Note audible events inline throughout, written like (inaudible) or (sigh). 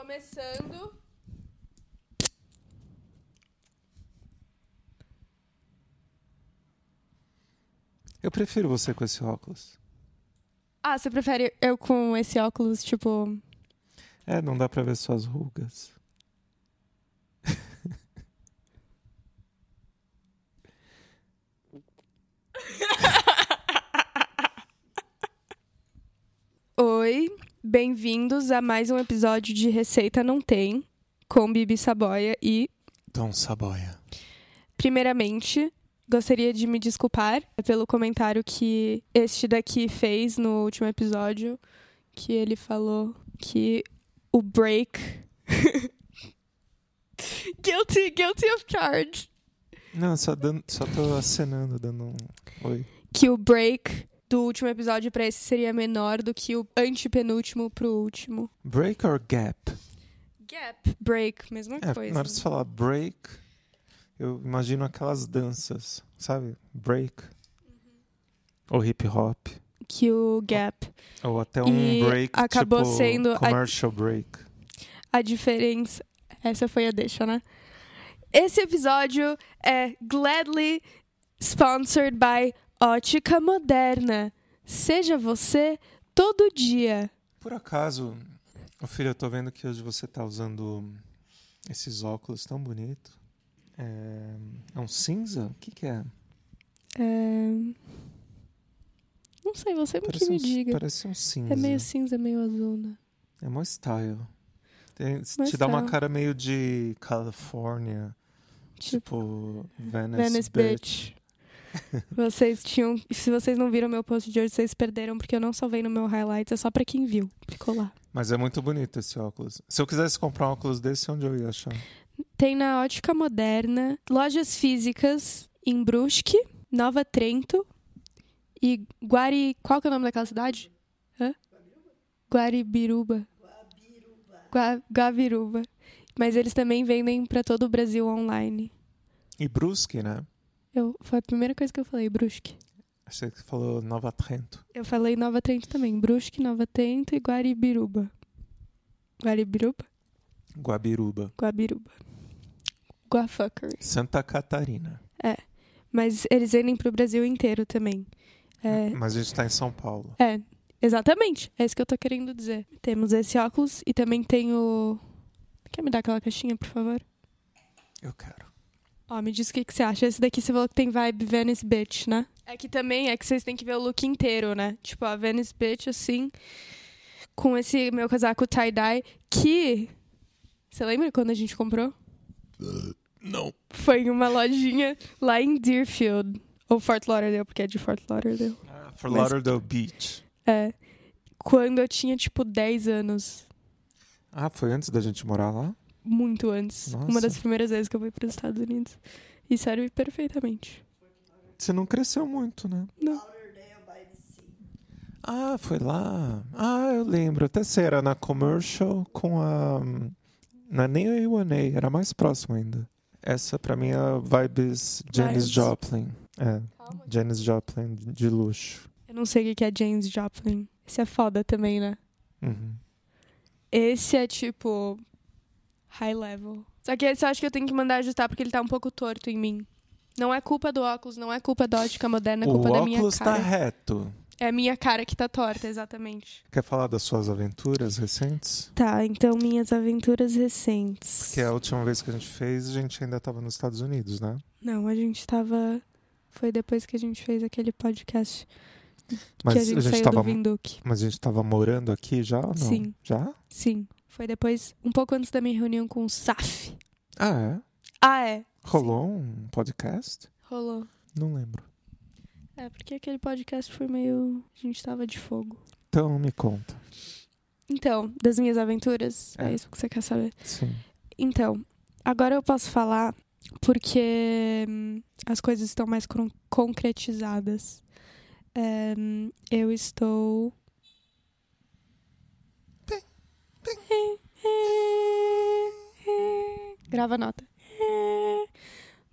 Começando. Eu prefiro você com esse óculos. Ah, você prefere eu com esse óculos, tipo. É, não dá pra ver suas rugas. Oi, bem-vindos a mais um episódio de Receita Não Tem, com Bibi Saboia e, Tom Saboia. primeiramente, gostaria de me desculpar pelo comentário que este daqui fez no último episódio, que ele falou que o break. (laughs) guilty, guilty of charge. Não, só, dando, só tô acenando, dando um oi. Que o break do último episódio pra esse seria menor do que o antepenúltimo pro último. Break or gap? Gap, break, mesma É, coisa. na hora de falar break, eu imagino aquelas danças, sabe? Break. Ou hip hop. Que o gap. Ou até um E break, acabou tipo sendo a- commercial break. A diferença. Essa foi a deixa, né? Esse episódio é gladly sponsored by Ótica Moderna. Seja você todo dia. Por acaso, ô filho, eu tô vendo que hoje você tá usando esses óculos tão bonitos. É, é um cinza? O que que é? É... Não sei, você que me um, diga. parece um cinza. É meio cinza, meio azul, né? É mó style. Tem- Mó te dá uma style. cara meio de California. Tipo, Tipo, Venice, Venice Beach. Beach. (laughs) Vocês tinham. Se vocês não viram meu post de hoje, vocês perderam, porque eu não salvei no meu highlights, é só pra quem viu. Ficou lá. Mas é muito bonito esse óculos. Se eu quisesse comprar um óculos desse, onde eu ia achar? Tem na Ótica Moderna, lojas físicas em Brusque, Nova Trento e Guari. Qual que é o nome daquela cidade? Hã? Guaribiruba. Gua- Guaviruba. Mas eles também vendem pra todo o Brasil online. E Brusque, né? Eu, foi a primeira coisa que eu falei, Brusque. Achei que você falou Nova Trento. Eu falei Nova Trento também. Brusque, Nova Trento e Guaribiruba. Guaribiruba? Guabiruba. Guabiruba. Guafuckery. Santa Catarina. Mas eles vendem pro Brasil inteiro também. É, Mas a gente tá em São Paulo. é, exatamente. É isso que eu tô querendo dizer. Temos esse óculos e também tem o. Quer me dar aquela caixinha, por favor? Eu quero. Ó, me diz o que, que você acha. Esse daqui você falou que tem vibe Venice Beach, né? É que também é que vocês têm que ver o look inteiro, né? Tipo, a Venice Beach, assim, com esse meu casaco tie-dye, que. Você lembra quando a gente comprou? Não. Foi em uma lojinha lá em Deerfield. Ou Fort Lauderdale, porque é de Fort Lauderdale. Ah, For Mas- Lauderdale Beach. É. Quando eu tinha, tipo, 10 anos. Ah, foi antes da gente morar lá? Muito antes. Nossa. Uma das primeiras vezes que eu fui para os Estados Unidos. E serve perfeitamente. Você não cresceu muito, né? Não. Ah, foi lá. Ah, eu lembro. Até se era na commercial com a. Não é nem a A1A, era mais próximo ainda. Essa pra mim é a vibes Janis. Joplin. É, Janis Joplin de luxo. Eu não sei o que é James Joplin. Esse é foda também, né? Uhum. Esse é tipo. High level. Só que esse eu acho que eu tenho que mandar ajustar porque ele tá um pouco torto em mim. Não é culpa do óculos, não é culpa da ótica moderna, é o culpa da minha óculos tá cara. reto. É a minha cara que tá torta, exatamente. Quer falar das suas aventuras recentes? Tá, então minhas aventuras recentes. Porque a última vez que a gente fez, a gente ainda tava nos Estados Unidos, né? Não, a gente tava. Foi depois que a gente fez aquele podcast Mas que a gente, saiu tava. do Vinduque. Mas a gente tava morando aqui já ou não? Sim. Já? Sim. Foi depois, um pouco antes da minha reunião com o SAF. Ah, é? Ah, é. Rolou um podcast? Rolou. Não lembro. É, porque aquele podcast foi meio. A gente tava de fogo. Então me conta. Então, das minhas aventuras, é, É. isso que você quer saber. Sim. Então, agora eu posso falar porque hum, as coisas estão mais con- concretizadas. É, hum, eu estou. (laughs) Grava a nota.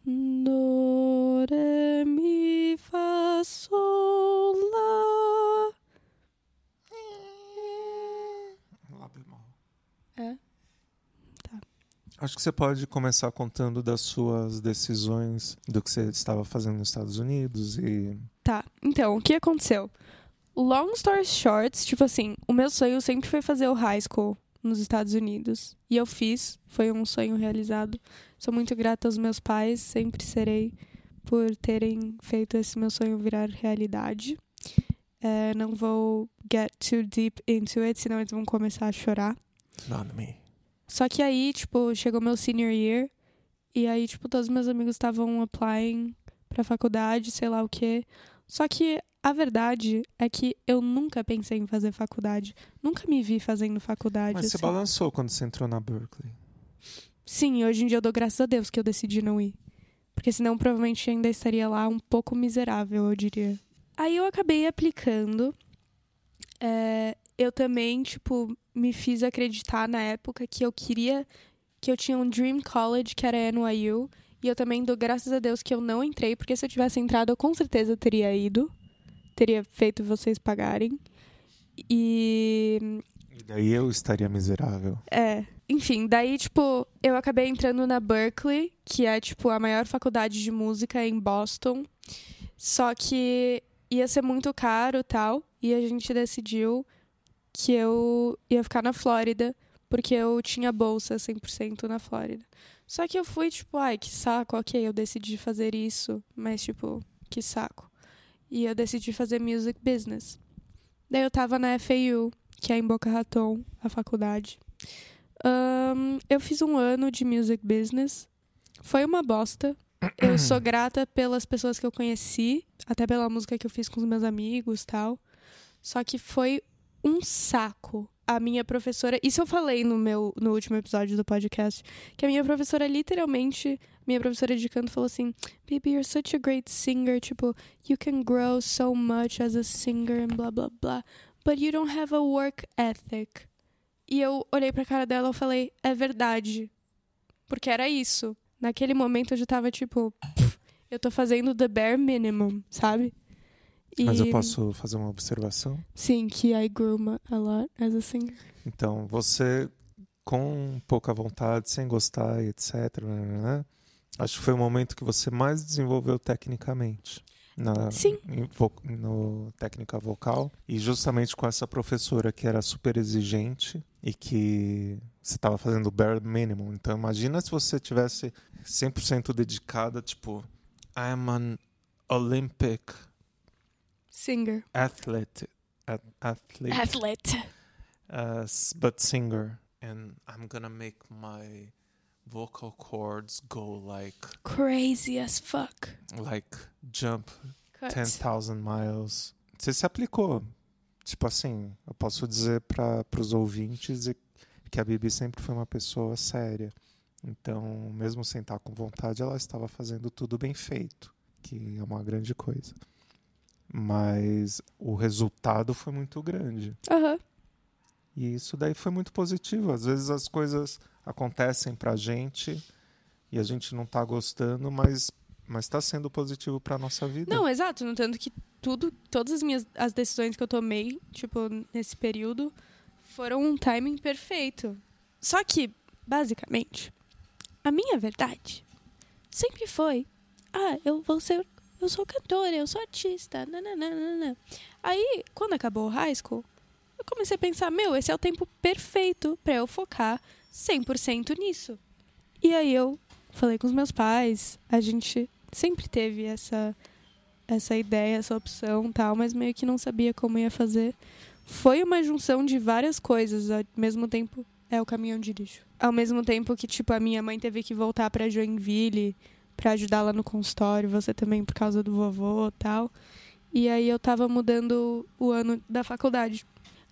Do, re, mi, fá, sol, lá. Lá bemol. É? Acho que você pode começar contando das suas decisões, do que você estava fazendo nos Estados Unidos e. Tá, então, o que aconteceu? Long story short, tipo assim, o meu sonho sempre foi fazer o high school nos Estados Unidos. E eu fiz, foi um sonho realizado. Sou muito grata aos meus pais, sempre serei por terem feito esse meu sonho virar realidade. É, não vou get too deep into it, senão eles vão começar a chorar. Not me. Só que aí, tipo, chegou meu senior year e aí, tipo, todos os meus amigos estavam applying pra faculdade, sei lá o quê. Só que a verdade é que eu nunca pensei em fazer faculdade. Nunca me vi fazendo faculdade. Mas você assim. balançou quando você entrou na Berkeley. Sim, hoje em dia eu dou graças a Deus que eu decidi não ir. Porque senão provavelmente ainda estaria lá um pouco miserável, eu diria. Aí eu acabei aplicando. É, eu também, tipo, me fiz acreditar na época que eu queria. que eu tinha um Dream College, que era NYU. E eu também dou graças a Deus que eu não entrei, porque se eu tivesse entrado, eu com certeza teria ido. Teria feito vocês pagarem. E. E daí eu estaria miserável. É. Enfim, daí, tipo, eu acabei entrando na Berkeley, que é, tipo, a maior faculdade de música em Boston. Só que ia ser muito caro tal. E a gente decidiu que eu ia ficar na Flórida, porque eu tinha bolsa 100% na Flórida. Só que eu fui, tipo, ai, que saco, ok, eu decidi fazer isso, mas, tipo, que saco. E eu decidi fazer music business. Daí eu tava na FAU, que é em Boca Raton, a faculdade. Ahn, eu fiz um ano de music business. Foi uma bosta. Eu (clears throat) sou grata pelas pessoas que eu conheci, até pela música que eu fiz com os meus amigos tal. Só que foi um saco. A minha professora, isso eu falei no meu no último episódio do podcast, que a minha professora literalmente, minha professora de canto falou assim: "Baby, you're such a great singer, tipo, you can grow so much as a singer and blah blah blah, but you don't have a work ethic." E eu olhei pra cara dela e falei: "É verdade." Porque era isso. Naquele momento eu já tava tipo, "Pff, eu tô fazendo the bare minimum, sabe? Mas eu E- posso fazer uma observação? Sim, que I grew a lot as a singer. Então, você, com pouca vontade, sem gostar e etc., né, acho que foi o momento que você mais desenvolveu tecnicamente. Na, Sim. vo- no técnica vocal. E justamente com essa professora que era super exigente e que você estava fazendo o bare minimum. Então, imagina se você tivesse 100% dedicada, tipo, I'm an Olympic Singer. athlete. at- athlete. Athlete. uh, but singer, and I'm gonna make my vocal cords go like Crazy as fuck. like jump Cut. 10,000 miles. Você se aplicou. Tipo assim, eu posso dizer para os ouvintes que a Bibi sempre foi uma pessoa séria. Então, mesmo sem estar com vontade, ela estava fazendo tudo bem feito, que é uma grande coisa. Mas o resultado foi muito grande. Aham. E isso daí foi muito positivo. Às vezes as coisas acontecem pra gente e a gente não tá gostando, mas mas está sendo positivo pra nossa vida. Não, exato. No tanto que tudo, todas as minhas as decisões que eu tomei, tipo, nesse período, foram um timing perfeito. Só que, basicamente, a minha verdade sempre foi: ah, eu vou ser. Eu sou cantora, eu sou artista. Nananana. Aí, quando acabou o high school, comecei a pensar: meu, esse é o tempo perfeito pra eu focar 100% nisso. E aí eu falei com os meus pais, a gente sempre teve essa essa ideia, essa opção, tal, mas meio que não sabia como ia fazer. Foi uma junção de várias coisas, ao mesmo tempo é o caminhão de lixo. Ao mesmo tempo que tipo a minha mãe teve que voltar para Joinville para ajudar lá no consultório, você também por causa do vovô, tal. E aí eu tava mudando o ano da faculdade.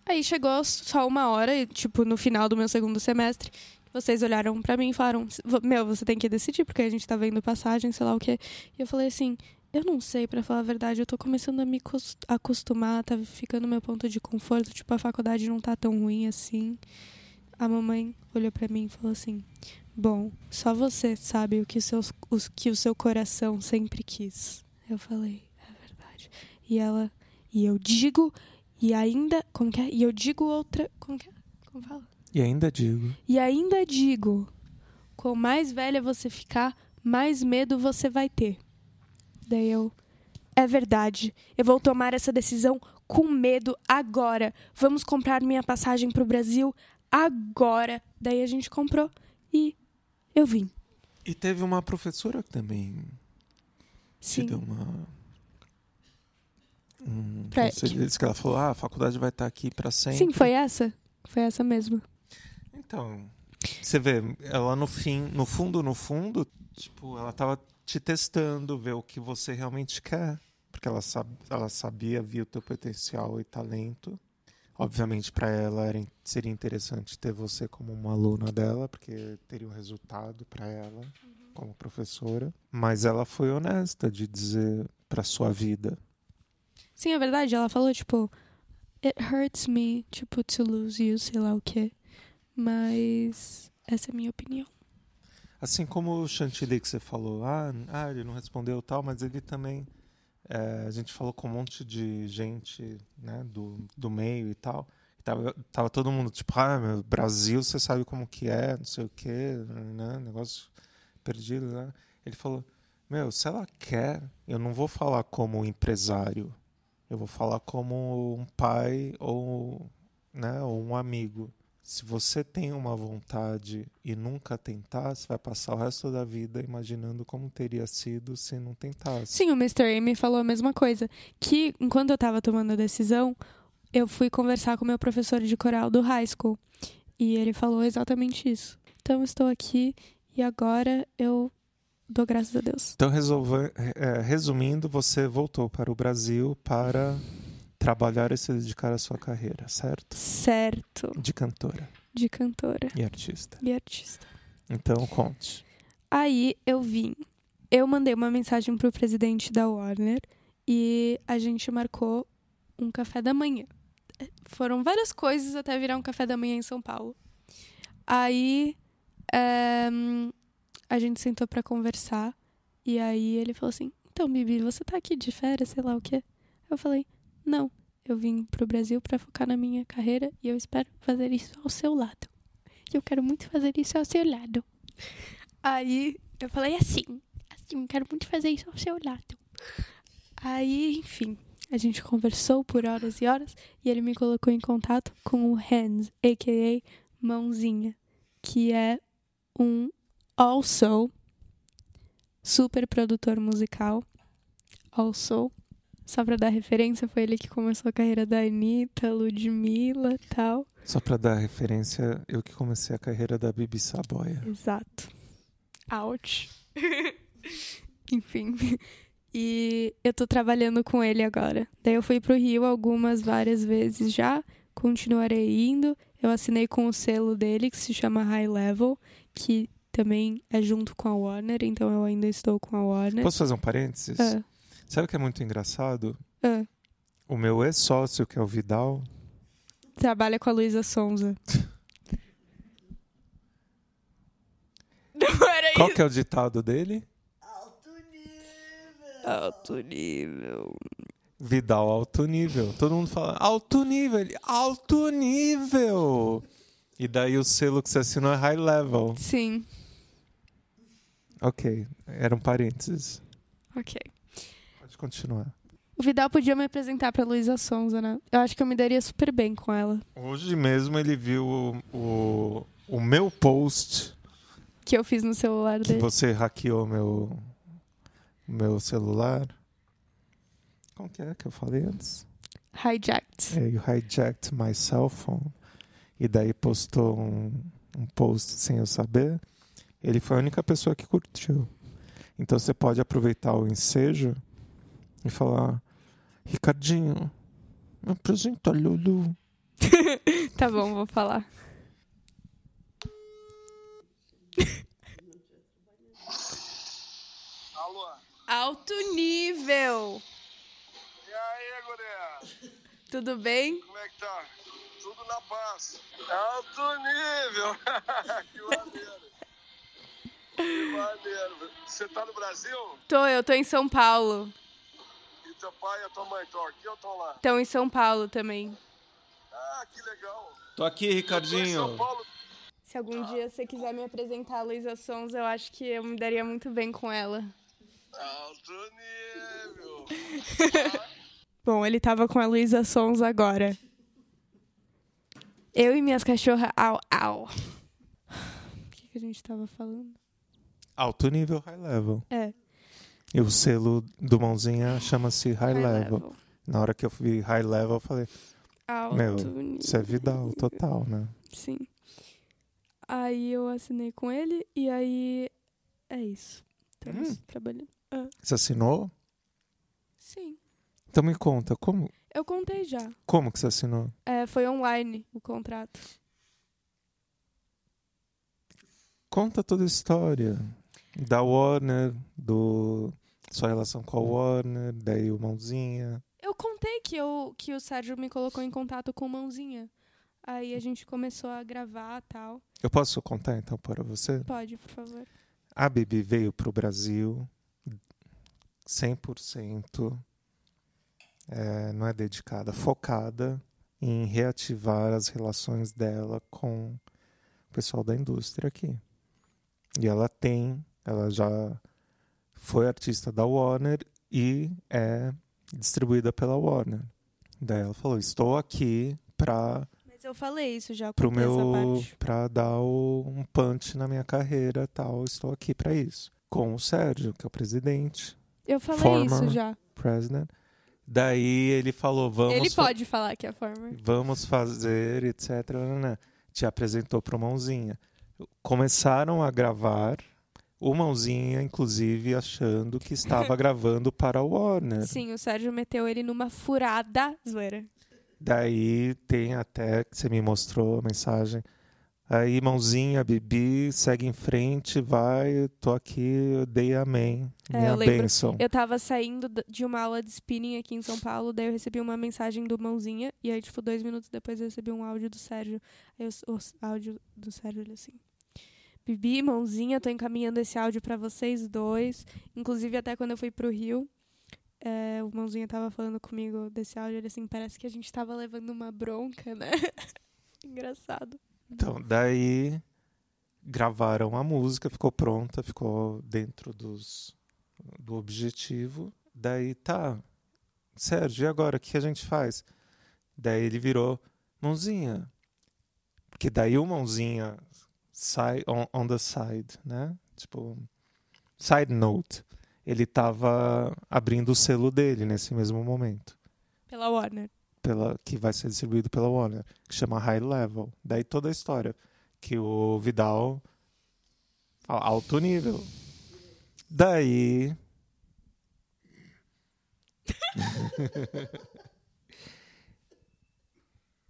Aí chegou só uma hora, tipo, no final do meu segundo semestre, vocês olharam pra mim e falaram: Meu, você tem que decidir, porque a gente tá vendo passagem, sei lá o quê. E eu falei assim: Eu não sei, pra falar a verdade, eu tô começando a me cos- acostumar, tá ficando meu ponto de conforto. Tipo, a faculdade não tá tão ruim assim. A mamãe olhou pra mim e falou assim: Bom, só você sabe o que, seus, os, que o seu coração sempre quis. Eu falei: É verdade. E ela, e eu digo, e ainda. Como que é? E eu digo outra. Como que é? Como fala? E ainda digo, E ainda digo: quanto mais velha você ficar, mais medo você vai ter. Daí eu. É verdade. Eu vou tomar essa decisão com medo agora. Vamos comprar minha passagem pro Brasil agora. Daí a gente comprou e eu vim. E teve uma professora que também te Sim. deu uma. Um Pra- conselho desse que ela falou: ah, a faculdade vai estar aqui para sempre. Sim, foi essa. Foi essa mesmo. Então, você vê, ela no fim, no fundo, no fundo, tipo, ela tava te testando, ver o que você realmente quer. Porque ela, sab ela sabia, via o teu potencial e talento. Obviamente, para ela era, seria interessante ter você como uma aluna dela, porque teria um resultado para ela como professora. Mas ela foi honesta de dizer para sua vida. Sim, é verdade. Ela falou, tipo, it hurts me, tipo, to lose you, sei lá o quê. Mas essa é a minha opinião. Assim como o Chantilly que você falou, ah, ah, ele não respondeu tal, mas ele também. é, a gente falou com um monte de gente né, do, do meio e tal. E tava, tava todo mundo tipo, ah, meu, Brasil, você sabe como que é, não sei o quê, né, negócio perdido, né? Ele falou, meu, se ela quer, eu não vou falar como empresário, eu vou falar como um pai ou, né, ou um amigo. Se você tem uma vontade e nunca tentar, você vai passar o resto da vida imaginando como teria sido se não tentasse. Sim, o Mr. Amy falou a mesma coisa. Que enquanto eu tava tomando a decisão, eu fui conversar com meu professor de coral do high school. E ele falou exatamente isso. Então estou aqui e agora eu dou graças a Deus. Então, resolve- é, resumindo, você voltou para o Brasil para trabalhar e se dedicar à sua carreira, certo? Certo. De cantora De cantora e artista. e artista. Então, conte. Aí eu vim. Eu mandei uma mensagem pro presidente da Warner e a gente marcou um café da manhã. Foram várias coisas até virar um café da manhã em São Paulo. Aí ehm, a gente sentou pra conversar e aí ele falou assim: Então, Bibi, você tá aqui de férias, sei lá o quê? Eu falei: Não, eu vim pro Brasil pra focar na minha carreira e eu espero fazer isso ao seu lado. Eu quero muito fazer isso ao seu lado. Aí eu falei assim, assim, quero muito fazer isso ao seu lado. Aí, enfim, a gente conversou por horas e horas e ele me colocou em contato com o Hands, a.k.a. Mãozinha, que é um also super produtor musical. Also, só pra dar referência, foi ele que começou a carreira da Anitta, Ludmilla e tal. Só para dar referência, eu que comecei a carreira da Bibi Saboia. Exato. Ouch. (laughs) Enfim. E eu tô trabalhando com ele agora. Daí eu fui pro Rio algumas, várias vezes já. Continuarei indo. Eu assinei com o selo dele, que se chama High Level, que também é junto com a Warner, então eu ainda estou com a Warner. Posso fazer um parênteses? Ah, Sabe o que é muito engraçado? ah. O meu ex-sócio, que é o Vidal, Trabalha com a Luísa Sonza. (laughs) Não era qual que é o ditado dele? Alto nível. Vidal alto nível. Todo mundo fala alto nível, ele alto nível. E daí o selo que você assinou é high level. Sim. Ok, era um parênteses. Ok. Pode continuar. O Vidal podia me apresentar pra Luísa Sonza, né? Eu acho que eu me daria super bem com ela. Hoje mesmo ele viu o, o, o meu post Que eu fiz no celular que dele. você hackeou meu, meu celular. Como que é que eu falei antes? Hijacked. É, you hijacked my cell phone. E daí postou um, um post sem eu saber. Ele foi a única pessoa que curtiu. Então você pode aproveitar o ensejo e falar: Ricardinho, me apresenta a Lulu. (laughs) Tá bom, vou falar. Alô? Alto nível! E aí, guria? Tudo bem? Como é que tá? Tudo na paz. Alto nível! (laughs) que maneiro! Que maneiro! Você tá no Brasil? Tô, eu tô em São Paulo. E teu pai e a tua mãe estão aqui ou estão lá? Estão em São Paulo também. Ah, que legal! Tô aqui, Eu tô em São Paulo. Se algum dia você quiser me apresentar a Luísa Sons, eu acho que eu me daria muito bem com ela. Alto nível. (laughs) Bom, ele tava com a Luísa Sons agora. Eu e minhas cachorras, au, au. O que, que a gente tava falando? Alto nível, high level. É, E o selo do Mãozinha chama-se high, level. Na hora que eu vi high level, eu falei, Alto Meu, nível. isso é Vidal total, né? Sim. Aí eu assinei com ele e aí é isso. Estamos Hum. trabalhando. Você assinou? Sim. Então me conta, como, Eu contei já. como que você assinou? É, foi online o contrato. Conta toda a história. Da Warner, do sua relação com a Warner, daí o Mãozinha. Eu contei que, eu, que o Sérgio me colocou em contato com o Mãozinha. Aí a gente começou a gravar tal. Eu posso contar então para você? Pode, por favor. A Bibi veio para o Brasil 100%, é, não é dedicada, focada em reativar as relações dela com o pessoal da indústria aqui. E ela tem, ela já foi artista da Warner e é distribuída pela Warner. Daí ela falou: Estou aqui para Mas eu falei isso já, pro meu para dar o- um punch na minha carreira tal estou aqui para isso com o Sérgio que é o presidente Eu falei former- isso já. president daí ele falou vamos Ele pode falar que é forma. vamos fazer etc te apresentou pro mãozinha começaram a gravar o mãozinha inclusive achando que estava (laughs) gravando para o Warner Sim, o Sérgio meteu ele numa furada zoeira. Daí tem até que você me mostrou a mensagem. Aí, mãozinha, Bibi, segue em frente, vai, tô aqui, eu dei amém. É, Minha eu lembro. bênção. Eu tava saindo de uma aula de spinning aqui em São Paulo, daí eu recebi uma mensagem do Mãozinha, e aí, tipo, dois minutos depois eu recebi um áudio do Sérgio. Aí eu- o s- áudio do Sérgio, ele assim... Bibi, Mãozinha, tô encaminhando esse áudio pra vocês dois. Inclusive, até quando eu fui pro Rio, é, o Mãozinha tava falando comigo desse áudio, ele assim, parece que a gente tava levando uma bronca, né? (laughs) Engraçado. Então, daí gravaram a música, ficou pronta, ficou dentro dos, do objetivo. Daí, tá, Sérgio, e agora? O que a gente faz? Daí ele virou, mãozinha. Porque daí o mãozinha sai on, on the side, né? Tipo, side note. Ele tava abrindo o selo dele nesse mesmo momento Pela Warner. pela, que vai ser distribuído pela Warner, que chama High Level. Daí toda a história que o Vidal alto nível. Daí (laughs)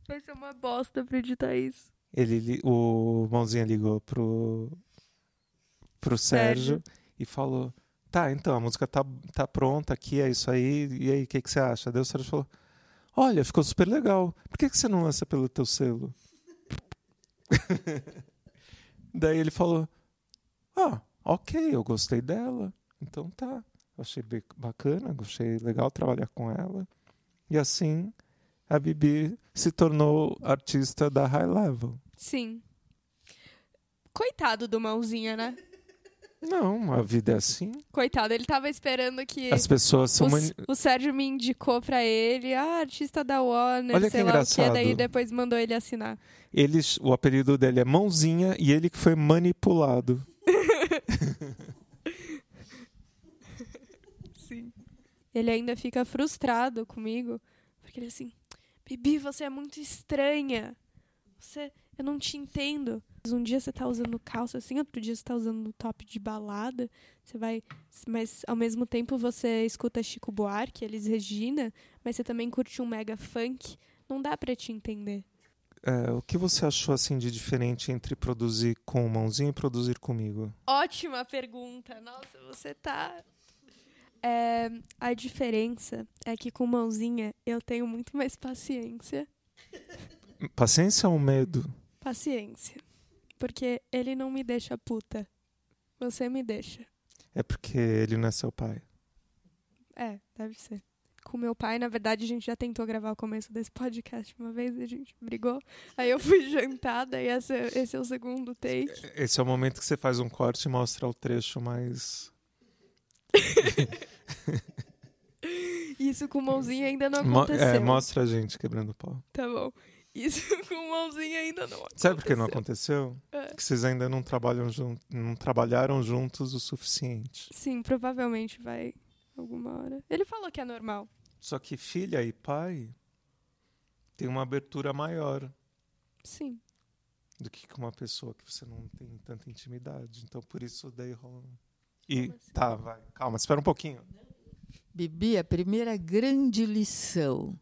Vai ser uma bosta pra editar isso. Ele o mãozinha ligou pro pro Sérgio, Sérgio. e falou: "Tá, então a música tá, tá pronta aqui, é isso aí. E aí, o que que você acha?" Daí o Sérgio falou: "Olha, ficou super legal. Por que que você não lança pelo teu selo?" (laughs) Daí ele falou: Ah, ok, eu gostei dela. Então tá. Achei bacana, achei legal trabalhar com ela. E assim a Bibi se tornou artista da High Level. Sim. Coitado do Mãozinha, né? Não, a vida é assim. Coitado, ele tava esperando que As pessoas o, são. S- mani- o Sérgio me indicou pra ele, ah, artista da Warner, Olha que sei lá o que, engraçado. daí depois mandou ele assinar. Eles, o apelido dele é Mãozinha e ele que foi manipulado. (laughs) Sim. Ele ainda fica frustrado comigo, porque ele assim, Bibi, você é muito estranha. Você, eu não te entendo. Um dia você tá usando calça assim, outro dia você tá usando top de balada. Você vai, mas ao mesmo tempo você escuta Chico Buarque, Elis Regina, mas você também curte um mega funk. Não dá pra te entender. É, o que você achou assim de diferente entre produzir com o Mãozinha e produzir comigo? Ótima pergunta. Nossa, você tá. É, a diferença é que com mãozinha eu tenho muito mais paciência. Paciência ou medo? Paciência. Porque ele não me deixa puta. Você me deixa. É porque ele não é seu pai. É, deve ser. com meu pai. Na verdade, a gente já tentou gravar o começo desse podcast uma vez a gente brigou. Aí eu fui (laughs) jantada e esse, esse é o segundo take. Esse é o momento que você faz um corte e mostra o trecho mais. (laughs) Isso com mãozinha ainda não Mo- aconteceu. é, mostra a gente quebrando pau. Tá bom. Isso (laughs) com mãozinha ainda não aconteceu. Sabe por que não aconteceu? É. Que vocês ainda não trabalham jun- não trabalharam juntos o suficiente. Sim, provavelmente vai alguma hora. Ele falou que é normal. Só que filha e pai tem uma abertura maior Sim. do que com uma pessoa que você não tem tanta intimidade. Então por isso daí rola. E assim? tá, vai. Calma, espera um pouquinho. Bibi, a primeira grande lição.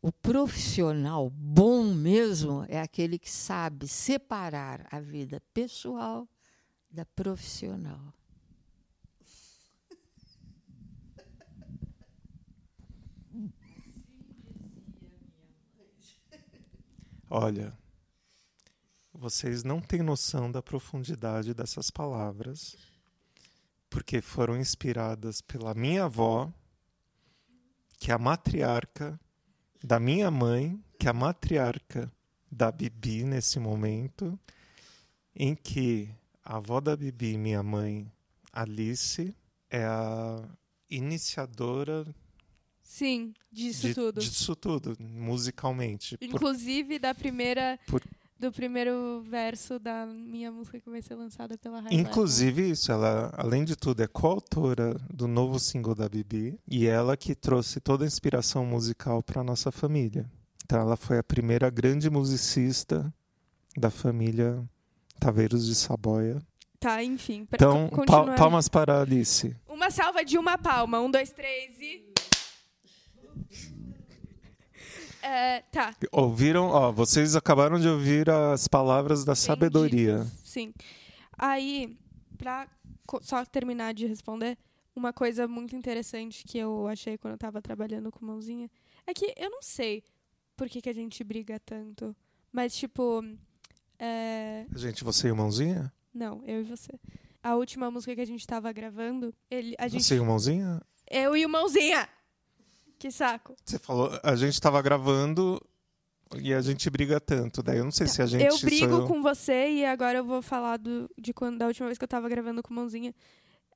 O profissional bom mesmo é aquele que sabe separar a vida pessoal da profissional. Olha, vocês não têm noção da profundidade dessas palavras, porque foram inspiradas pela minha avó, que é a matriarca da minha mãe, que é a matriarca da Bibi nesse momento, em que a avó da Bibi, minha mãe, Alice, é a iniciadora Sim, disso de- tudo. disso tudo, musicalmente. Por- Inclusive da primeira. Por- Do primeiro verso da minha música que vai ser lançada pela High Inclusive isso, ela, além de tudo, é coautora do novo single da Bibi e ela que trouxe toda a inspiração musical para nossa família. Então ela foi a primeira grande musicista da família Taveiros de Saboia. Tá, enfim. Pra Então, continuar. palmas para a Alice. Uma salva de uma palma. Um, dois, três e. É, tá. Ouviram? Ó, vocês acabaram de ouvir as palavras da bem sabedoria. Sim. Aí, pra só terminar de responder, uma coisa muito interessante que eu achei quando eu tava trabalhando com mãozinha é que eu não sei por que, que a gente briga tanto. Mas, tipo. É, Gente, você e o Mãozinha? não, eu e você. A última música que a gente tava gravando, ele, a gente. Você e o Mãozinha? Eu e o mãozinha! Que saco. Você falou, a gente tava gravando e a gente briga tanto. Daí eu não sei se a gente. eu brigo eu. com você e agora eu vou falar do, de quando, da última vez que eu tava gravando com mãozinha.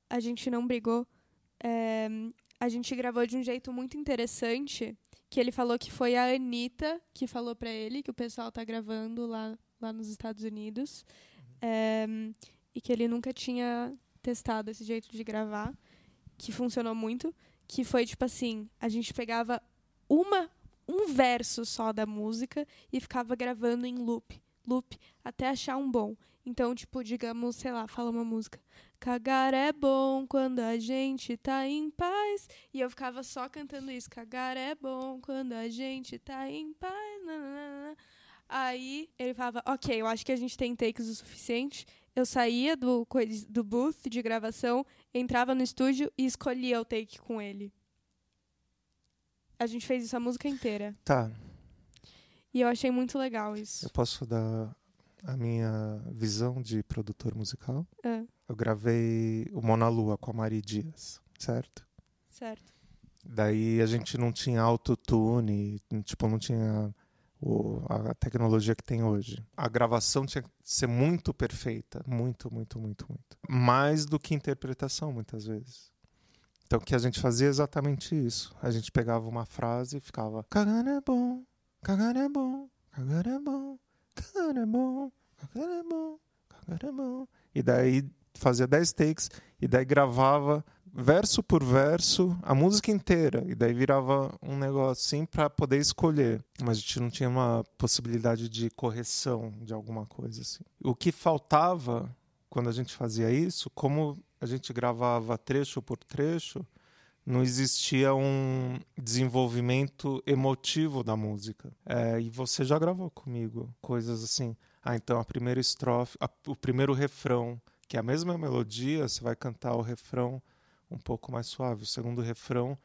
A gente não brigou. É, a gente gravou de um jeito muito interessante. Que ele falou que foi a Anitta que falou pra ele que o pessoal tá gravando lá, lá nos Estados Unidos. É, e que ele nunca tinha testado esse jeito de gravar. Que funcionou muito. Que foi tipo assim: a gente pegava uma, um verso só da música e ficava gravando em loop, loop, até achar um bom. Então, tipo, digamos, sei lá, fala uma música. Cagar é bom quando a gente tá em paz. E eu ficava só cantando isso. Cagar é bom quando a gente tá em paz. nananana. Aí ele falava, ok, eu acho que a gente tem takes o suficiente. Eu saía do, do booth de gravação, entrava no estúdio e escolhia o take com ele. A gente fez isso a música inteira. Tá, E eu achei muito legal isso. eu posso dar a minha visão de produtor musical? É, Eu gravei o Mona Lua com a Mari Dias, certo? certo. Daí a gente não tinha autotune, tipo, não tinha o- a tecnologia que tem hoje. A gravação tinha que ser muito perfeita, muito, muito, muito, muito. Mais do que interpretação, muitas vezes. Então o que a gente fazia é exatamente isso. A gente pegava uma frase e ficava cagando é bom, cagando é bom, cagando é bom, cagando é bom, cagando é bom, cagando é bom. E daí fazia 10 takes e daí gravava verso por verso a música inteira. E daí virava um negócio assim para poder escolher. Mas a gente não tinha uma possibilidade de correção de alguma coisa assim. O que faltava quando a gente fazia isso como a gente gravava trecho por trecho não existia um desenvolvimento emotivo da música. É, e você já gravou comigo coisas assim. Ah então a primeira estrofe a- o primeiro refrão que é a mesma melodia você vai cantar o refrão um pouco mais suave. O segundo refrão,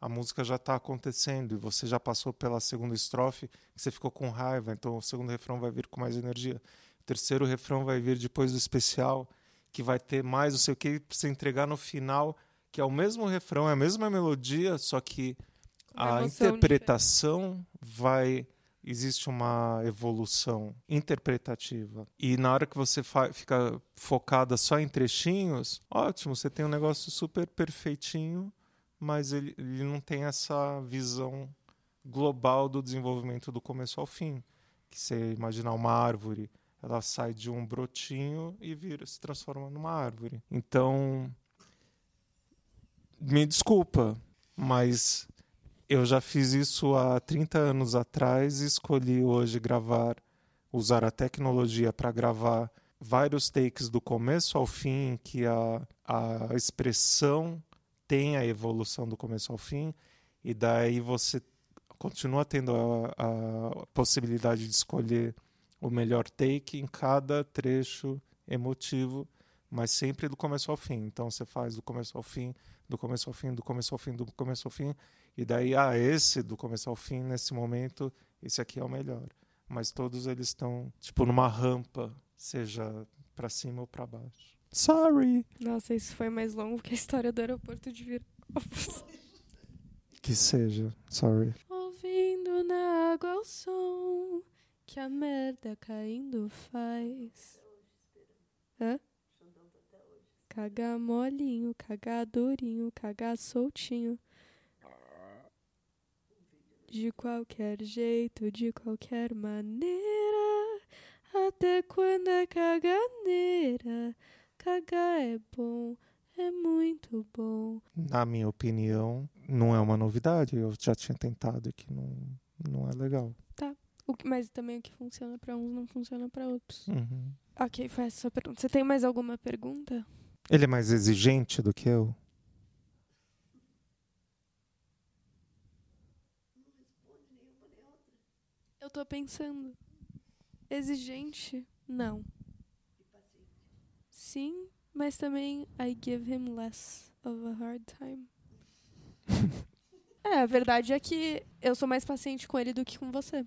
a música já está acontecendo e você já passou pela segunda estrofe você ficou com raiva, então o segundo refrão vai vir com mais energia. O terceiro refrão vai vir depois do especial, que vai ter mais não sei o que para você entregar no final, que é o mesmo refrão, é a mesma melodia, só que A interpretação vai. Existe uma evolução interpretativa. E na hora que você fica focada só em trechinhos, ótimo, você tem um negócio super perfeitinho, mas ele, ele não tem essa visão global do desenvolvimento do começo ao fim. Que você imaginar uma árvore, ela sai de um brotinho e vira, se transforma numa árvore. Então, me desculpa, mas eu já fiz isso há 30 anos atrás e escolhi hoje gravar, usar a tecnologia para gravar vários takes do começo ao fim, que a, a expressão tem a evolução do começo ao fim, e daí você continua tendo a, a possibilidade de escolher o melhor take em cada trecho emotivo, mas sempre do começo ao fim. Então você faz do começo ao fim, do começo ao fim, do começo ao fim, do começo ao fim, e daí, ah, esse do começo ao fim, nesse momento, esse aqui é o melhor. Mas todos eles estão, tipo, numa rampa, seja para cima ou para baixo. Sorry! Nossa, isso foi mais longo que a história do aeroporto de Viracopos. Que seja, sorry. Ouvindo na água o som que a merda caindo faz. Hã? Cagar molinho, cagar durinho, cagar soltinho. De qualquer jeito, de qualquer maneira. Até quando é caganeira. Cagar é bom, é muito bom. Na minha opinião, não é uma novidade. Eu já tinha tentado e que não, não é legal. O que- mas também o que funciona pra uns não funciona pra outros. Uhum. Ok, foi essa a sua pergunta. Você tem mais alguma pergunta? Ele é mais exigente do que eu? Eu tô pensando. Exigente? Não. Sim, mas também I give him less of a hard time. (laughs) é, a verdade é que eu sou mais paciente com ele do que com você.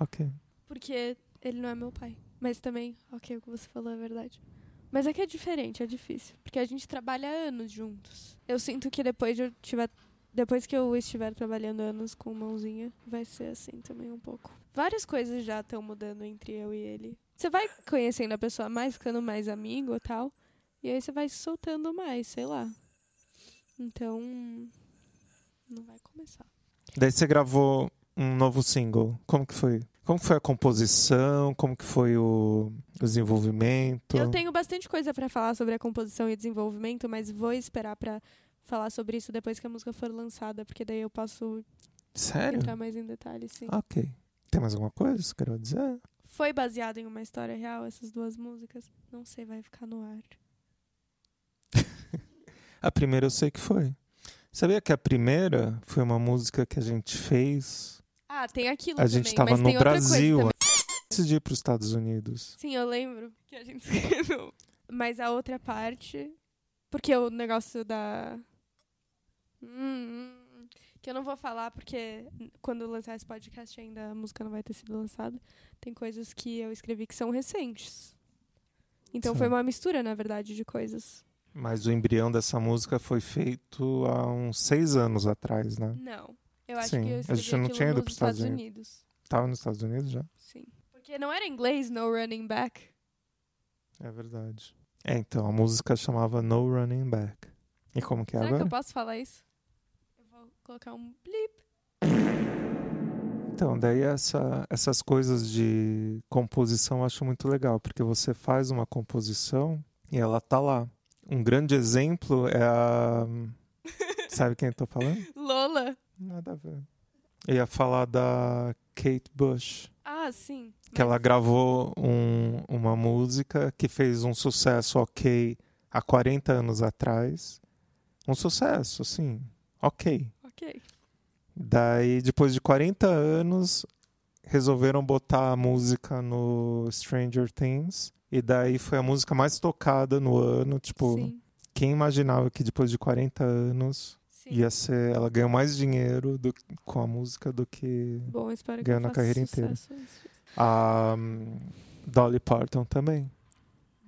Ok. Porque ele não é meu pai. Mas também, ok, o que você falou é verdade. Mas é que é diferente, é difícil. Porque a gente trabalha anos juntos. Eu sinto que depois de eu tiver. Depois que eu estiver trabalhando anos com mãozinha, vai ser assim também um pouco. Várias coisas já estão mudando entre eu e ele. Você vai conhecendo a pessoa mais, ficando mais amigo e tal. E aí você vai se soltando mais, sei lá. Então. Não vai começar. Daí você gravou um novo single. Como que foi? Como foi a composição? Como que foi o, desenvolvimento? Eu tenho bastante coisa pra falar sobre a composição e desenvolvimento, mas vou esperar pra falar sobre isso depois que a música for lançada, porque daí eu posso Sério? entrar mais em detalhes, sim. Ok. Tem mais alguma coisa que você quer dizer? Foi baseado em uma história real, essas duas músicas? Não sei, vai ficar no ar. (laughs) A primeira eu sei que foi. Sabia que a primeira foi uma música que a gente fez? Ah, tem aquilo A também, gente estava mas no Brasil também. antes de ir para os Estados Unidos. Sim, eu lembro que a gente (laughs) escreveu. Mas a outra parte. Porque o negócio da. Hum, hum, que eu não vou falar porque quando lançar esse podcast ainda a música não vai ter sido lançada. Tem coisas que eu escrevi que são recentes. Então Sim. foi uma mistura, na verdade, de coisas. Mas o embrião dessa música foi feito há uns seis anos atrás, né? Não. Eu acho Sim, que eu a gente não tinha ido nos pros Estados Estados Unidos. Tava nos Estados Unidos já? Sim. Porque não era em inglês, no running back. É verdade. É, então, a música chamava No Running Back. E como que é Será agora? que eu posso falar isso? Eu vou colocar um blip. Então, daí essa, essas coisas de composição eu acho muito legal, porque você faz uma composição e ela tá lá. Um grande exemplo é a. (laughs) Sabe quem eu tô falando? Lola. Nada a ver. Eu ia falar da Kate Bush, Ah, sim. que ela gravou um- uma música que fez um sucesso ok há 40 anos atrás. Um sucesso, sim, ok. Ok. Daí, depois de 40 anos, resolveram botar a música no Stranger Things. E daí foi a música mais tocada no ano. Tipo, Sim. quem imaginava que depois de 40 anos Sim. ia ser. Ela ganhou mais dinheiro do- com a música do que Bom, espero que Ganhou na carreira inteira. a hum, Dolly Parton também.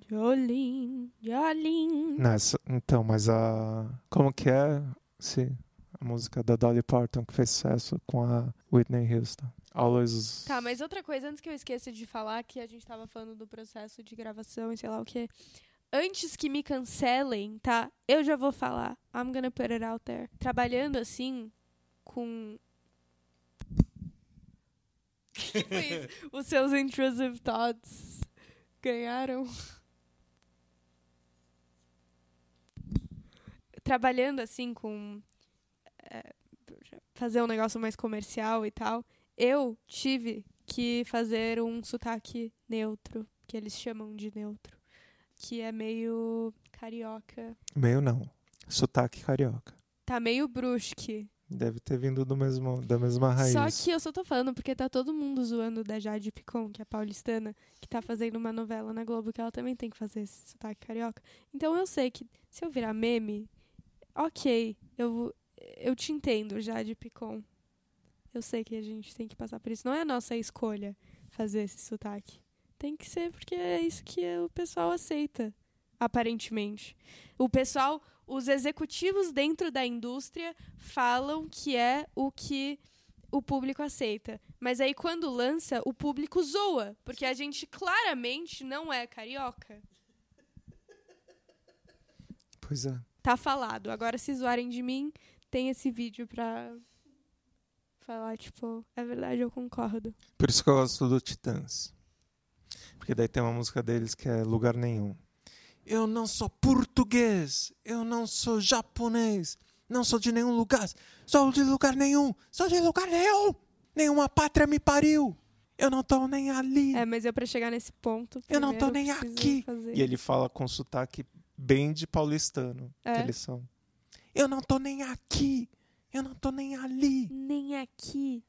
Jolene, Jolene. Nessa, então, mas a. Como que é? Sim. A música da Dolly Parton que fez sucesso com a Whitney Houston. Always. Tá, mas outra coisa, antes que eu esqueça de falar, que a gente tava falando do processo de gravação e sei lá o que. Antes que me cancelem, tá? Eu já vou falar. I'm gonna put it out there. Trabalhando assim, com. isso? Os seus intrusive thoughts ganharam. Trabalhando assim com. é, fazer um negócio mais comercial e tal eu tive que fazer um sotaque neutro, que eles chamam de neutro, que é meio carioca. Meio não. Sotaque carioca. Tá meio brusque. Deve ter vindo do mesmo, da mesma raiz. Só que eu só tô falando porque tá todo mundo zoando da Jade Picon, que é paulistana, que tá fazendo uma novela na Globo que ela também tem que fazer esse sotaque carioca. Então eu sei que se eu virar meme, ok, eu, eu te entendo, Jade Picon. Eu sei que a gente tem que passar por isso. Não é a nossa escolha fazer esse sotaque. Tem que ser porque é isso que o pessoal aceita, aparentemente. O pessoal, os executivos dentro da indústria falam que é o que o público aceita. Mas aí quando lança, o público zoa, porque a gente claramente não é carioca. Pois é. Tá falado. Agora se zoarem de mim, tem esse vídeo pra falar, tipo, é verdade, eu concordo. Por isso que eu gosto do Titãs. Porque daí tem uma música deles que é Lugar Nenhum. Eu não sou português, eu não sou japonês, não sou de nenhum lugar, sou de lugar nenhum, sou de lugar nenhum. Nenhuma pátria me pariu. Eu não tô nem ali. É, mas eu pra chegar nesse ponto. eu não tô nem aqui. fazer. E ele fala com sotaque bem de paulistano É? que eles são. Eu não tô nem aqui. Eu não tô nem ali. Nem aqui.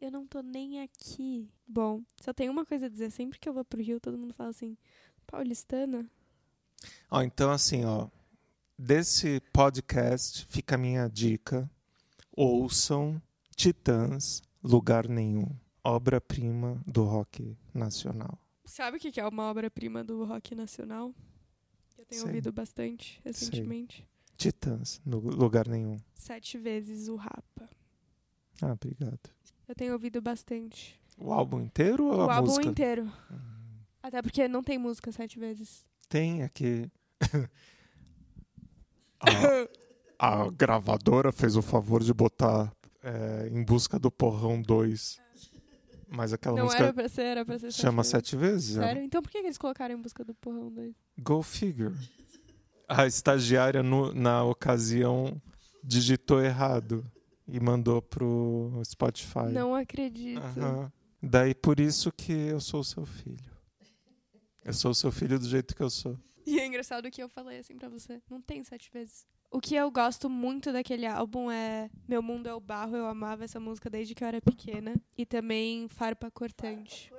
Eu não tô nem aqui. Bom, só tenho uma coisa a dizer. Sempre que eu vou pro Rio, todo mundo fala assim, paulistana? Ó, então assim, ó, desse podcast fica a minha dica. Ouçam Titãs, Lugar Nenhum, obra-prima do rock nacional. Sabe o que é uma obra-prima do rock nacional? Eu tenho Sei. ouvido bastante recentemente. Titãs, no Lugar Nenhum. Sete vezes o Rapa. Ah, obrigado. Eu tenho ouvido bastante. O álbum inteiro ou o a álbum música? inteiro. Até porque não tem música sete vezes. Tem aqui. (laughs) a, a gravadora fez o favor de botar é, Em Busca do Porrão 2. Mas aquela não música era pra ser, era pra ser chama vezes. sete vezes? é? Sério? Então por que que eles colocaram em busca do porrão dois? Go figure. A estagiária, no- na ocasião, digitou errado e mandou pro Spotify. Não acredito. Aham. Daí por isso que eu sou seu filho. Eu sou seu filho do jeito que eu sou. E é engraçado que eu falei assim pra você. Não tem sete vezes. O que eu gosto muito daquele álbum é Meu Mundo é o Barro. Eu amava essa música desde que eu era pequena. E também Farpa Cortante.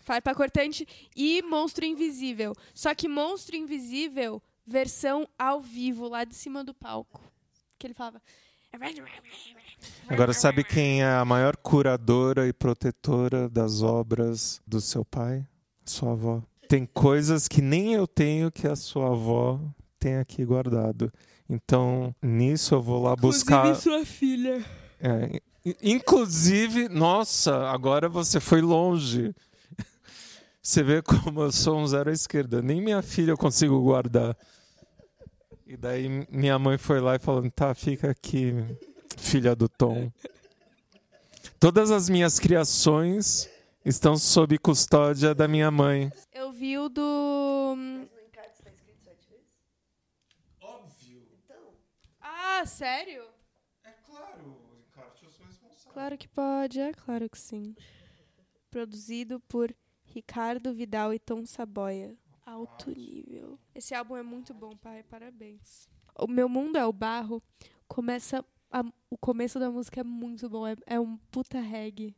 Farpa Cortante e Monstro Invisível. Só que Monstro Invisível, versão ao vivo, lá de cima do palco. Que ele falava. Agora, sabe quem é a maior curadora e protetora das obras do seu pai? Sua avó. Tem coisas que nem eu tenho que a sua avó tem aqui guardado. Então, nisso eu vou lá buscar. Inclusive sua filha. É, in- inclusive, nossa, agora você foi longe. (laughs) Você vê como eu sou um zero à esquerda. Nem minha filha eu consigo guardar. E daí minha mãe foi lá e falou: tá, fica aqui, filha do Tom. Todas as minhas criações estão sob custódia da minha mãe. Eu vi o do. Óbvio. Ah, sério? É claro, Ricardo, eu sou responsável. Claro que pode, é claro que sim. Produzido por Ricardo Vidal e Tom Saboia. Alto nível. Esse álbum é muito bom, pai. Parabéns. O Meu Mundo é o Barro. Começa. a- o começo da música é muito bom. É, é um puta reggae.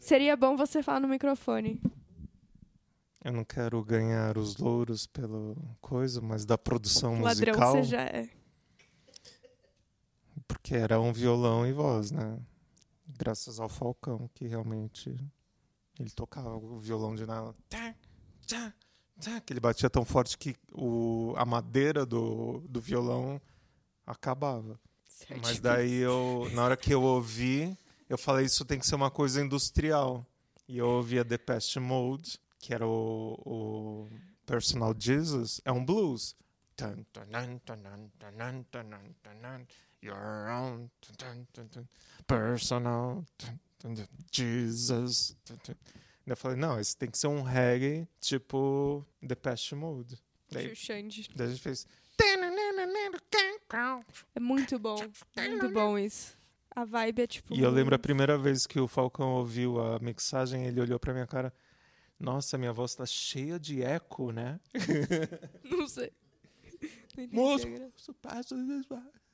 Seria bom você falar no microfone. Eu não quero ganhar os louros pela coisa, mas da produção Ladrão musical. você já é. Porque era um violão e voz, né? Graças ao Falcão, que realmente Ele tocava o violão de nylon. Que ele batia tão forte que o, a madeira do, do violão acabava. Mas daí eu, na hora que eu ouvi, eu falei isso tem que ser uma coisa industrial. E eu ouvia The Past Mode, que era o, o Personal Jesus, é um blues. Your own personal Jesus. Eu falei, não, esse tem que ser um reggae tipo The Past Mode. Daí, Xuxande. daí a gente fez. É muito bom. Muito bom isso. A vibe é tipo. E eu lembro a primeira vez que o Falcão ouviu a mixagem, ele olhou pra minha cara. Nossa, minha voz tá cheia de eco, né? (laughs) Não sei. Não Moço, agora.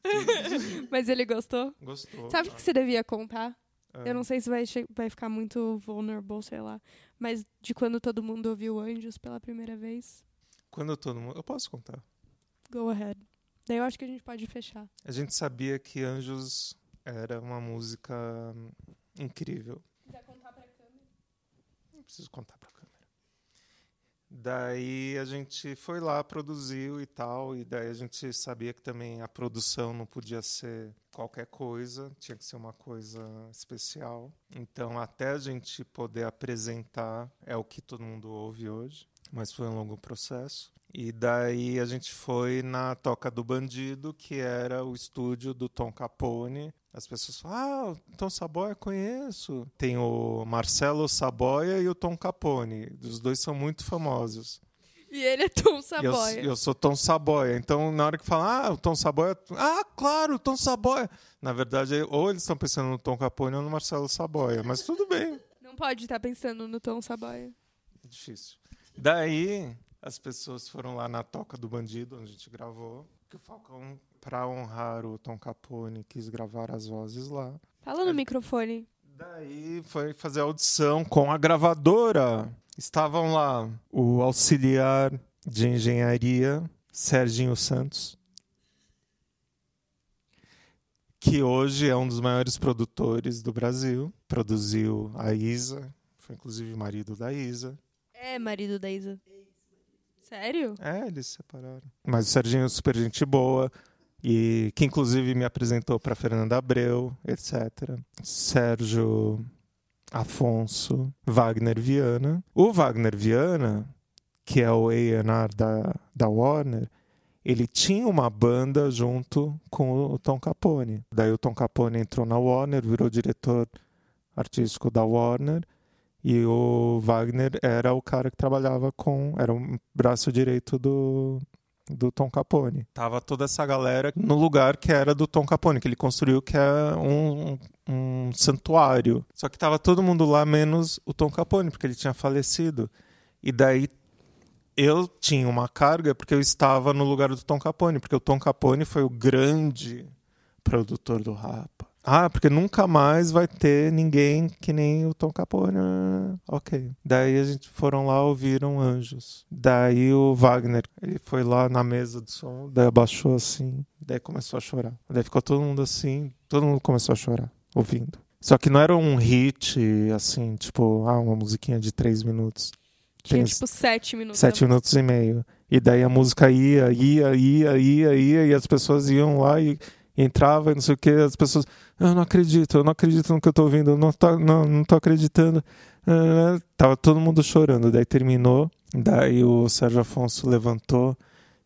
(laughs) Mas ele gostou? Gostou. Sabe o que você devia contar? Ah, Eu não sei se vai, vai ficar muito vulnerable, sei lá. Mas de quando todo mundo ouviu Anjos pela primeira vez. Quando todo mundo. Eu posso contar. Go ahead. Daí eu acho que a gente pode fechar. A gente sabia que Anjos era uma música hum, incrível. Quiser contar pra câmera? Não preciso contar pra câmera. Daí a gente foi lá, produziu e tal, e daí a gente sabia que também a produção não podia ser qualquer coisa, tinha que ser uma coisa especial. Então, até a gente poder apresentar, é o que todo mundo ouve hoje, mas foi um longo processo. E daí a gente foi na Toca do Bandido, que era o estúdio do Tom Capone. As pessoas falam, ah, o Tom Saboia conheço. Tem o Marcelo Saboia e o Tom Capone. Os dois são muito famosos. E ele é Tom E Eu, Saboia. eu sou Tom Saboia. Então, na hora que falam, ah, o Tom Saboia. Ah, claro, o Tom Saboia. Na verdade, ou eles estão pensando no Tom Capone ou no Marcelo Saboia. Mas tudo bem. Não pode estar pensando no Tom Saboia. Difícil. Daí, as pessoas foram lá na Toca do Bandido, onde a gente gravou. Que o Falcão, pra honrar o Tom Capone, quis gravar as vozes lá. Fala no microfone. Daí foi fazer a audição com a gravadora. Estavam lá o auxiliar de engenharia, Serginho Santos, que hoje é um dos maiores produtores do Brasil. Produziu a Isa, foi inclusive marido da Isa. É, marido da Isa. Sério? É, eles se separaram. Mas o Serginho é super gente boa. E que inclusive me apresentou para Fernanda Abreu, etc. Sérgio Afonso, Wagner Viana. O Wagner Viana, que é o A&R da, da Warner, ele tinha uma banda junto com o Tom Capone. Daí o Tom Capone entrou na Warner, virou diretor artístico da Warner. E o Wagner era o cara que trabalhava com. Era o braço direito do, do Tom Capone. Tava toda essa galera no lugar que era do Tom Capone, que ele construiu, que é um, um santuário. Só que tava todo mundo lá, menos o Tom Capone, porque ele tinha falecido. E daí eu tinha uma carga porque eu estava no lugar do Tom Capone, porque o Tom Capone foi o grande produtor do Rapa. Ah, porque nunca mais vai ter ninguém que nem o Tom Capone. Ah, ok. Daí a gente foram lá, ouviram Anjos. Daí o Wagner, ele foi lá na mesa de som, daí abaixou assim, daí começou a chorar. Daí ficou todo mundo assim, todo mundo começou a chorar, ouvindo. Só que não era um hit, assim, tipo, ah, uma musiquinha de três minutos. Tinha tipo sete minutos. Sete minutos e meio. E daí a música ia, ia, ia, ia, ia, e as pessoas iam lá e entrava e não sei o que, as pessoas, eu não acredito, eu não acredito no que eu tô ouvindo, eu não tô, não, não tô acreditando. Ah, Tava todo mundo chorando, daí terminou, daí o Sérgio Afonso levantou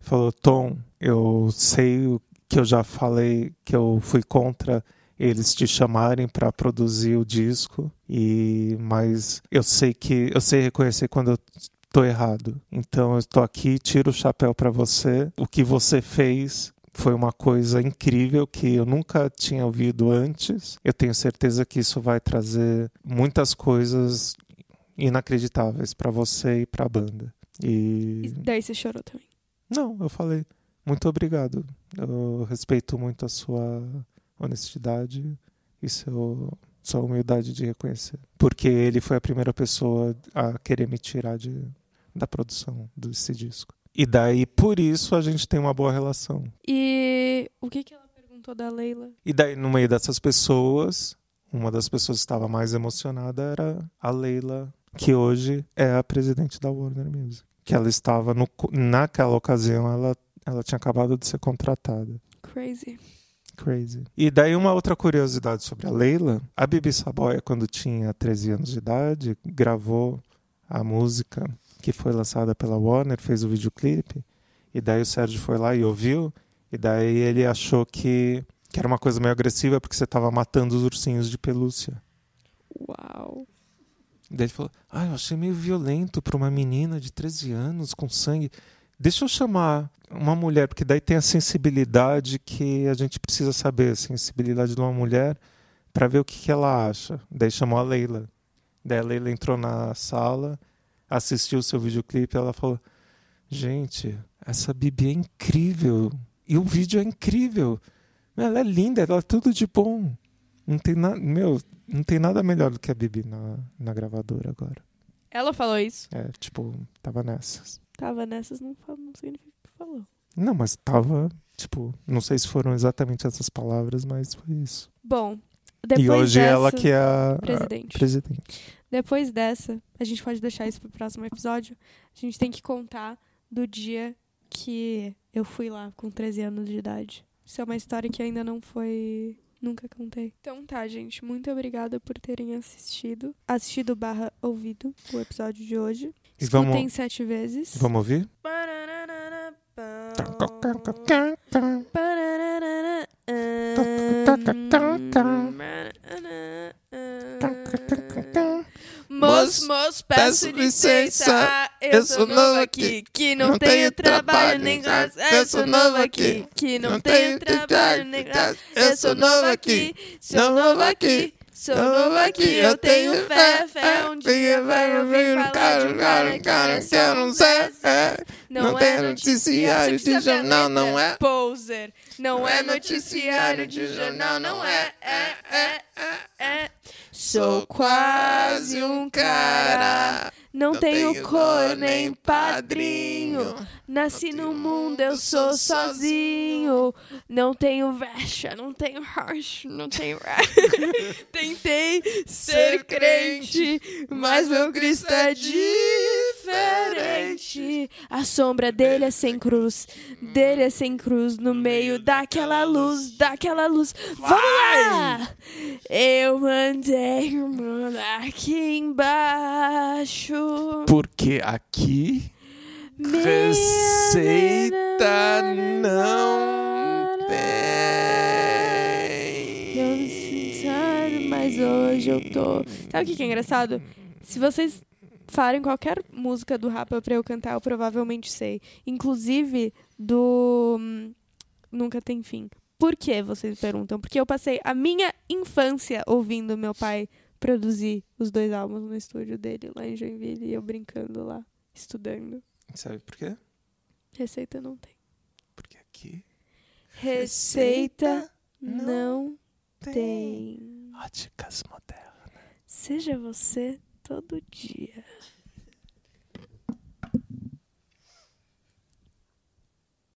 e falou, Tom, eu sei que eu já falei, que eu fui contra eles te chamarem para produzir o disco e mas eu sei que eu sei reconhecer quando eu tô errado. Então eu estou aqui, tiro o chapéu para você. O que você fez foi uma coisa incrível que eu nunca tinha ouvido antes. Eu tenho certeza que isso vai trazer muitas coisas inacreditáveis para você e para a banda. E E daí você chorou também. não, eu falei muito obrigado. Eu respeito muito a sua honestidade e seu, sua humildade de reconhecer. Porque ele foi a primeira pessoa a querer me tirar de, da produção desse disco. E daí, por isso, a gente tem uma boa relação. E o que, que ela perguntou da Leila? E daí, no meio dessas pessoas, uma das pessoas que estava mais emocionada era a Leila que hoje é a presidente da Warner Music. Que ela estava, no, naquela ocasião, ela, ela tinha acabado de ser contratada. Crazy. Crazy. E daí uma outra curiosidade sobre a Leila. A Bibi Saboia, quando tinha 13 anos de idade, gravou a música que foi lançada pela Warner, fez o videoclipe. E daí o Sérgio foi lá e ouviu. E daí ele achou que, que era uma coisa meio agressiva porque você estava matando os ursinhos de pelúcia. Uau. Daí ele falou: Ah, eu achei meio violento para uma menina de 13 anos com sangue. Deixa eu chamar uma mulher, porque daí tem a sensibilidade que a gente precisa saber a sensibilidade de uma mulher para ver o que, que ela acha. Daí chamou a Leila. Daí a Leila entrou na sala, assistiu o seu videoclipe e ela falou: Gente, essa Bibi é incrível. E o vídeo é incrível. Ela é linda, ela é tudo de bom. Não tem nada. Meu, não tem nada melhor do que a Bibi na, na gravadora agora. Ela falou isso. É, tipo, tava nessas. Tava nessas, não, fala, não significa que falou. Não, mas tava, tipo, não sei se foram exatamente essas palavras, mas foi isso. Bom, depois e hoje dessa, ela que é a a presidente. Depois dessa, a gente pode deixar isso pro próximo episódio. A gente tem que contar do dia que eu fui lá com 13 anos de idade. Isso é uma história que ainda não foi. Nunca contei. Então tá, gente. Muito obrigada por terem assistido. Assistido barra ouvido o episódio de hoje. E Escutem vamos, sete vezes. vamos ouvir? Moço, moço, peço licença, eu sou novo aqui, que não tenho trabalho nem graça. Eu sou novo aqui, que não tenho trabalho nem graça. Eu sou novo aqui, sou novo aqui. Sou novo aqui, eu tenho fé, fé. Um dia vai ouvir falar de um cara que nasceu num Zé. Não é noticiário de jornal, não é poser. Não é noticiário de jornal, não é. É, é, é, é. Sou quase um cara. Não tenho cor nem padrinho. Nasci no mundo, eu sou sozinho. Não tenho vexa, não tenho rocha, não tenho. (laughs) Tentei ser crente, mas meu Cristo é diferente. A sombra dele é sem cruz, dele é sem cruz. No meio daquela luz, daquela luz. Vamos lá! Eu mandei o mundo aqui embaixo. Porque aqui receita não Eu me tem. sinto, mas hoje eu tô. Sabe o que é engraçado? Se vocês falarem qualquer música do Rapa pra eu cantar, eu provavelmente sei. Inclusive do hum, Nunca Tem Fim. Por que vocês perguntam? Porque eu passei a minha infância ouvindo meu pai produzir os dois álbuns no estúdio dele lá em Joinville e eu brincando lá, estudando. Sabe por quê? Receita não tem. Porque aqui Receita não tem. óticas modernas. Seja você todo dia.